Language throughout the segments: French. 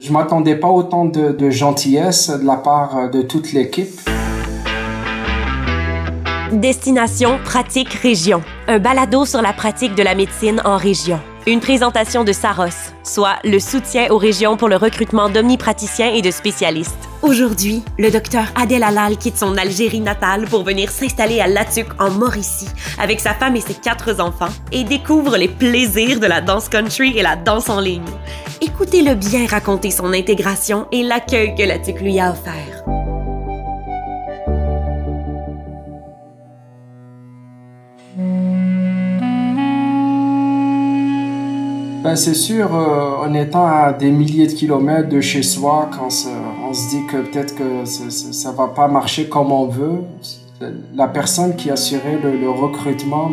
Je m'attendais pas autant de, de gentillesse de la part de toute l'équipe. Destination Pratique Région, un balado sur la pratique de la médecine en région. Une présentation de Saros, soit le soutien aux régions pour le recrutement d'omnipraticiens et de spécialistes. Aujourd'hui, le docteur Adel Alal quitte son Algérie natale pour venir s'installer à Latuc en Mauricie avec sa femme et ses quatre enfants et découvre les plaisirs de la danse country et la danse en ligne. Écoutez-le bien raconter son intégration et l'accueil que Latuc lui a offert. Ben, c'est sûr, euh, en étant à des milliers de kilomètres de chez soi, quand on se dit que peut-être que ça, ne va pas marcher comme on veut, la personne qui assurait le, recrutement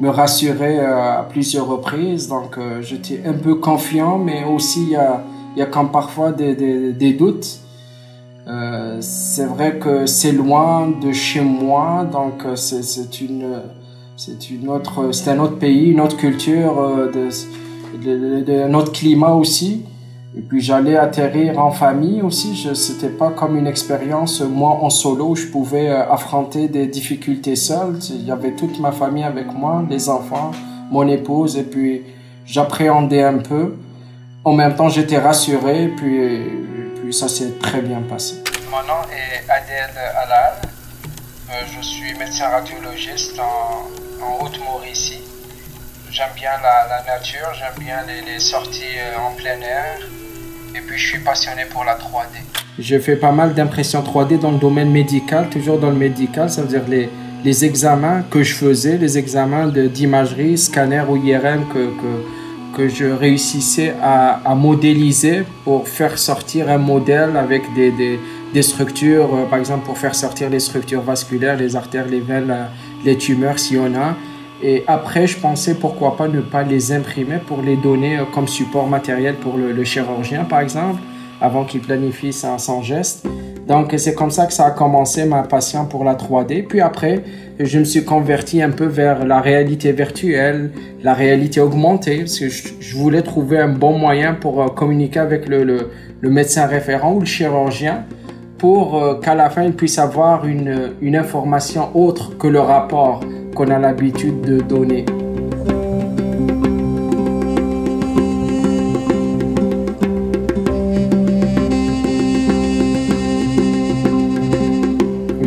me, rassurait euh, à plusieurs reprises. Donc euh, j'étais un peu confiant, mais aussi il y a, y a comme parfois des, doutes. C'est vrai que c'est loin de chez moi, donc c'est une autre, c'est un autre pays, une autre culture de de, notre climat aussi. Et puis j'allais atterrir en famille aussi. Je c'était pas comme une expérience moi en solo. Je pouvais euh, affronter des difficultés seul. Il y avait toute ma famille avec moi, les enfants, mon épouse, et puis j'appréhendais un peu. En même temps, j'étais rassuré. Et puis, puis ça s'est très bien passé. Mon nom est Adèle Alal. Euh, je suis médecin radiologiste en Haute-Mauricie. J'aime bien la, nature, j'aime bien les, sorties euh, en plein air. Et puis je suis passionné pour la 3D. J'ai fait pas mal d'impressions 3D dans le domaine médical, toujours dans le médical, ça veut dire les, les examens que je faisais, les examens d'imagerie, scanner ou IRM que, que, que je réussissais à, à, modéliser pour faire sortir un modèle avec des, des, des structures, euh, par exemple pour faire sortir les structures vasculaires, les artères, les veines, euh, les tumeurs s'il y en a. Et après, je pensais pourquoi pas ne pas les imprimer pour les donner euh, comme support matériel pour le, chirurgien, par exemple, avant qu'il planifie son, geste. Donc, c'est comme ça que ça a commencé ma passion pour la 3D. Puis après, je me suis converti un peu vers la réalité virtuelle, la réalité augmentée, parce que je, voulais trouver un bon moyen pour euh, communiquer avec le, le, le médecin référent ou le chirurgien pour euh, qu'à la fin, il puisse avoir une, une information autre que le rapport qu'on a l'habitude de donner.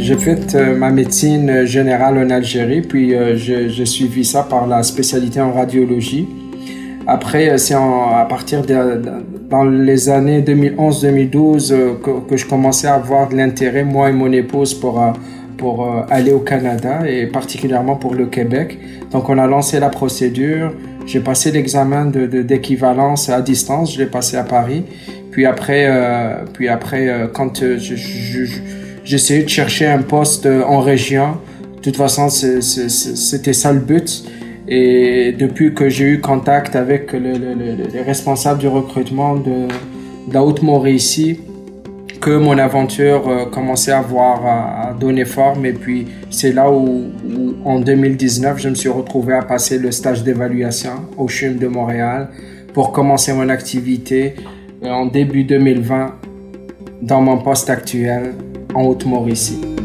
J'ai fait euh, ma médecine générale en Algérie, puis euh, j'ai suivi ça par la spécialité en radiologie. Après, euh, c'est à partir de, dans les années 2011-2012 que, que, je commençais à avoir de l'intérêt, moi et mon épouse, pour pour euh, aller au Canada et particulièrement pour le Québec. Donc on a lancé la procédure. J'ai passé l'examen d'équivalence de, à distance. Je l'ai passé à Paris. Puis après, euh, puis après euh, quand j'essayais de chercher un poste en région, de toute façon c'était ça le but. Et depuis que j'ai eu contact avec le, les responsables du recrutement de, de la Haute-Mauricie, que mon aventure euh, commençait à donner forme et puis c'est là où, en 2019 je me suis retrouvé à passer le stage d'évaluation au CHUM de Montréal pour commencer mon activité euh, en début 2020 dans mon poste actuel en Haute-Mauricie.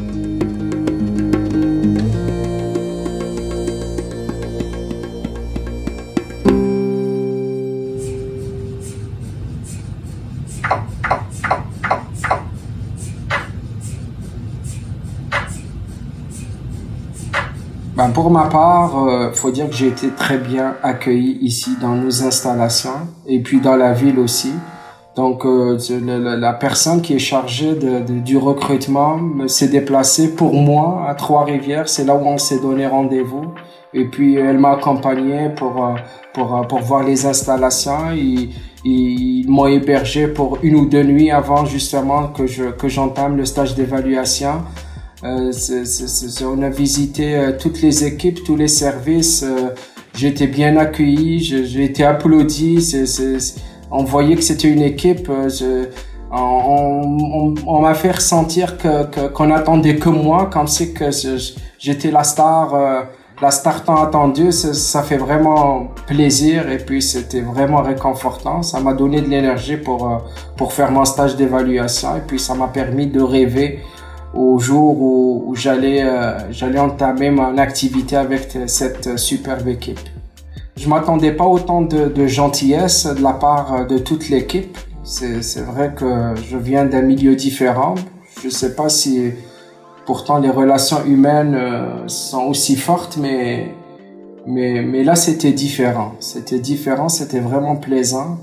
Ben, pour ma part, euh, faut dire que j'ai été très bien accueilli ici dans nos installations et puis dans la ville aussi. Donc euh, la, personne qui est chargée du recrutement s'est déplacée pour moi à Trois-Rivières. C'est là où on s'est donné rendez-vous. Et puis elle m'a accompagné pour, euh, pour, euh, pour voir les installations. Ils, ils m'ont hébergé pour une ou deux nuits avant justement que je que j'entame le stage d'évaluation. Euh, on a visité euh, toutes les équipes, tous les services. Euh, j'ai été bien accueilli, j'ai été applaudi. on voyait que c'était une équipe. on, on, m'a fait ressentir que qu'on attendait que moi, comme c'est que j'étais la star la start tant attendue, ça, fait vraiment plaisir et puis c'était vraiment réconfortant. Ça m'a donné de l'énergie pour, euh, pour faire mon stage d'évaluation et puis ça m'a permis de rêver au jour où, j'allais euh, j'allais entamer mon activité avec cette superbe équipe. Je m'attendais pas autant de, de, gentillesse de la part de toute l'équipe. C'est vrai que je viens d'un milieu différent. Je sais pas si Pourtant, les relations humaines euh, sont aussi fortes, mais, mais, mais là, c'était différent. C'était différent, c'était vraiment plaisant.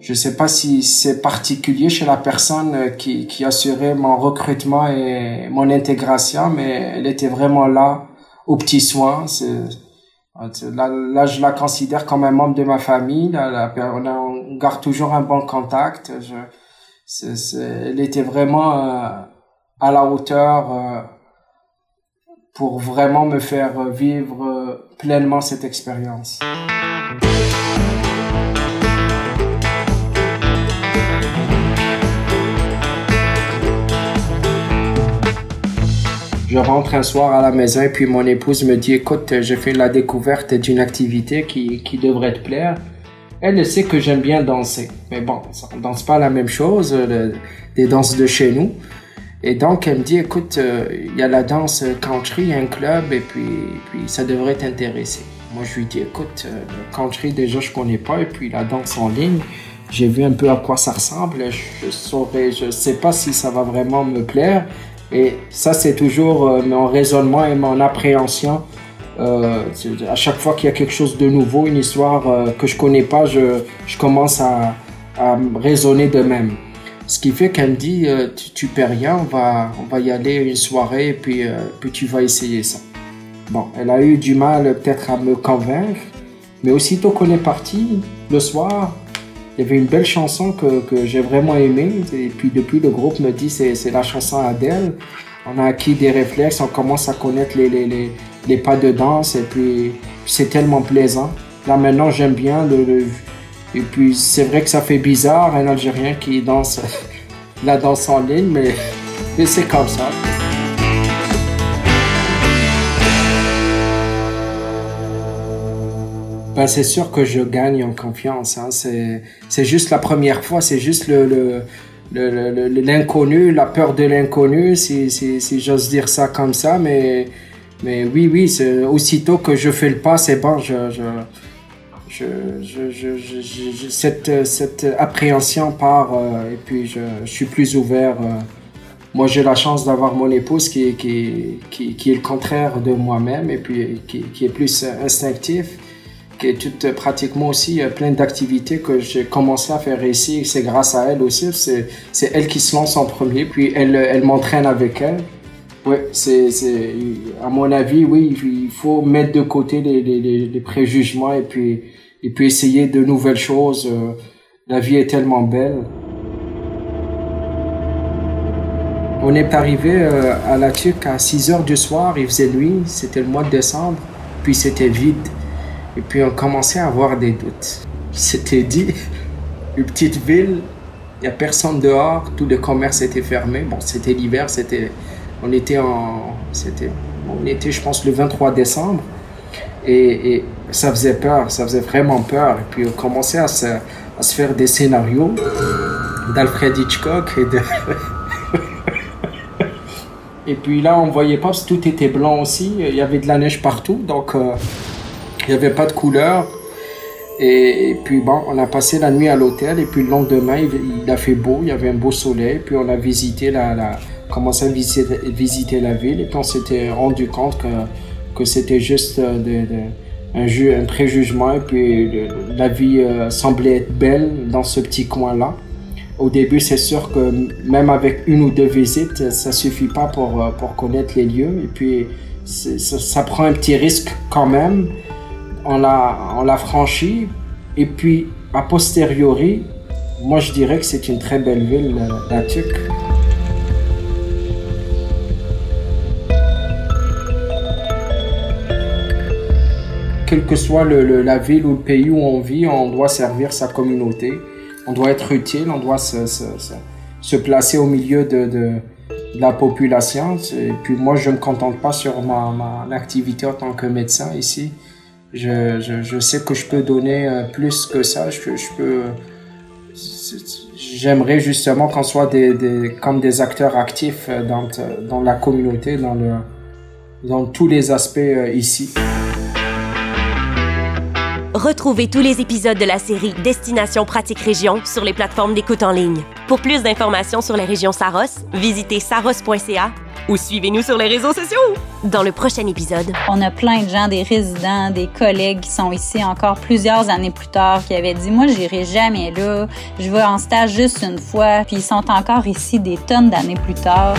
Je ne sais pas si c'est particulier chez la personne qui, qui assurait mon recrutement et mon intégration, mais elle était vraiment là, aux petits soins. Là, je la considère comme un membre de ma famille. On, garde toujours un bon contact. Elle était vraiment... Euh, à la hauteur euh, pour vraiment me faire vivre euh, pleinement cette expérience. Je rentre un soir à la maison et puis mon épouse me dit écoute, j'ai fait la découverte d'une activité qui, qui devrait te plaire. Elle sait que j'aime bien danser, mais bon, on danse pas la même chose, des danses de chez nous. Et donc, elle me dit, écoute, euh, il y a la danse country, un club, et puis, ça devrait t'intéresser. Moi, je lui dis, écoute, euh, le country, déjà, je connais pas, et puis la danse en ligne, j'ai vu un peu à quoi ça ressemble. Je saurais, je sais pas si ça va vraiment me plaire. Et ça, c'est toujours euh, mon raisonnement et mon appréhension. à chaque fois qu'il y a quelque chose de nouveau, une histoire que je connais pas, je, commence à, à raisonner de même. Ce qui fait qu'elle me dit, euh, tu, tu perds rien, on va, on va y aller une soirée et puis, euh, puis tu vas essayer ça. Bon, elle a eu du mal peut-être à me convaincre, mais aussitôt qu'on est parti, le soir, il y avait une belle chanson que, j'ai vraiment aimée. Et puis depuis, le groupe me dit, c'est, c'est la chanson Adèle. On a acquis des réflexes, on commence à connaître les, pas de danse et puis c'est tellement plaisant. Là maintenant, j'aime bien le, et puis c'est vrai que ça fait bizarre un Algérien qui danse la danse en ligne, mais, c'est comme ça. Ben, c'est sûr que je gagne en confiance. Hein. C'est juste la première fois, c'est juste le, l'inconnu, la peur de l'inconnu, si, si, j'ose dire ça comme ça. Mais, mais oui, oui, aussitôt que je fais le pas, c'est bon, je je, je, je, cette, cette appréhension part euh, et puis je, suis plus ouvert. Euh. Moi, j'ai la chance d'avoir mon épouse qui, qui, qui, qui, est le contraire de moi-même et puis qui, qui, est plus instinctif, qui est toute, pratiquement aussi plein d'activités que j'ai commencé à faire ici. C'est grâce à elle aussi. C'est elle qui se lance en premier, puis elle, elle m'entraîne avec elle. Oui, c'est, à mon avis, oui, il faut mettre de côté les, les, les préjugements et puis et puis essayer de nouvelles choses. Euh, la vie est tellement belle. On est arrivé euh, à la Tuque à 6 heures du soir, il faisait nuit, c'était le mois de décembre, puis c'était vide. Et puis on commençait à avoir des doutes. C'était dit, une petite ville, il n'y a personne dehors, tout le commerce était fermé. Bon, c'était l'hiver, c'était, on était en, c'était, on était, je pense, le 23 décembre. Et, ça faisait peur, ça faisait vraiment peur. Et puis on commençait à se, à se faire des scénarios d'Alfred Hitchcock et de... et puis là, on voyait pas parce que tout était blanc aussi. Il y avait de la neige partout, donc euh, il n'y avait pas de couleur. Et, puis bon, on a passé la nuit à l'hôtel et puis le lendemain, il, a fait beau, il y avait un beau soleil. Puis on a visité la, la commencé à visiter, la ville et puis on s'était rendu compte que que c'était juste euh, un, jeu, un préjugement et puis la vie euh, semblait être belle dans ce petit coin-là. Au début, c'est sûr que même avec une ou deux visites, ça suffit pas pour, euh, pour connaître les lieux. Et puis, ça, prend un petit risque quand même. On l'a, franchi. Et puis, a posteriori, moi, je dirais que c'est une très belle ville, la Tuc. quelle que soit la ville ou le pays où on vit, on doit servir sa communauté. On doit être utile, on doit se, placer au milieu de la population. Et puis moi, je ne me contente pas sur ma, ma activité en tant que médecin ici. Je, sais que je peux donner euh, plus que ça. Je, je peux. J'aimerais justement qu'on soit comme des acteurs actifs euh, dans, la communauté, dans, dans tous les aspects euh, ici. Retrouvez tous les épisodes de la série Destination Pratique Région sur les plateformes d'écoute en ligne. Pour plus d'informations sur les régions Saros, visitez saros.ca ou suivez-nous sur les réseaux sociaux. Dans le prochain épisode, on a plein de gens, des résidents, des collègues qui sont ici encore plusieurs années plus tard, qui avaient dit moi j'irai jamais là, je vais en stage juste une fois, puis ils sont encore ici des tonnes d'années plus tard.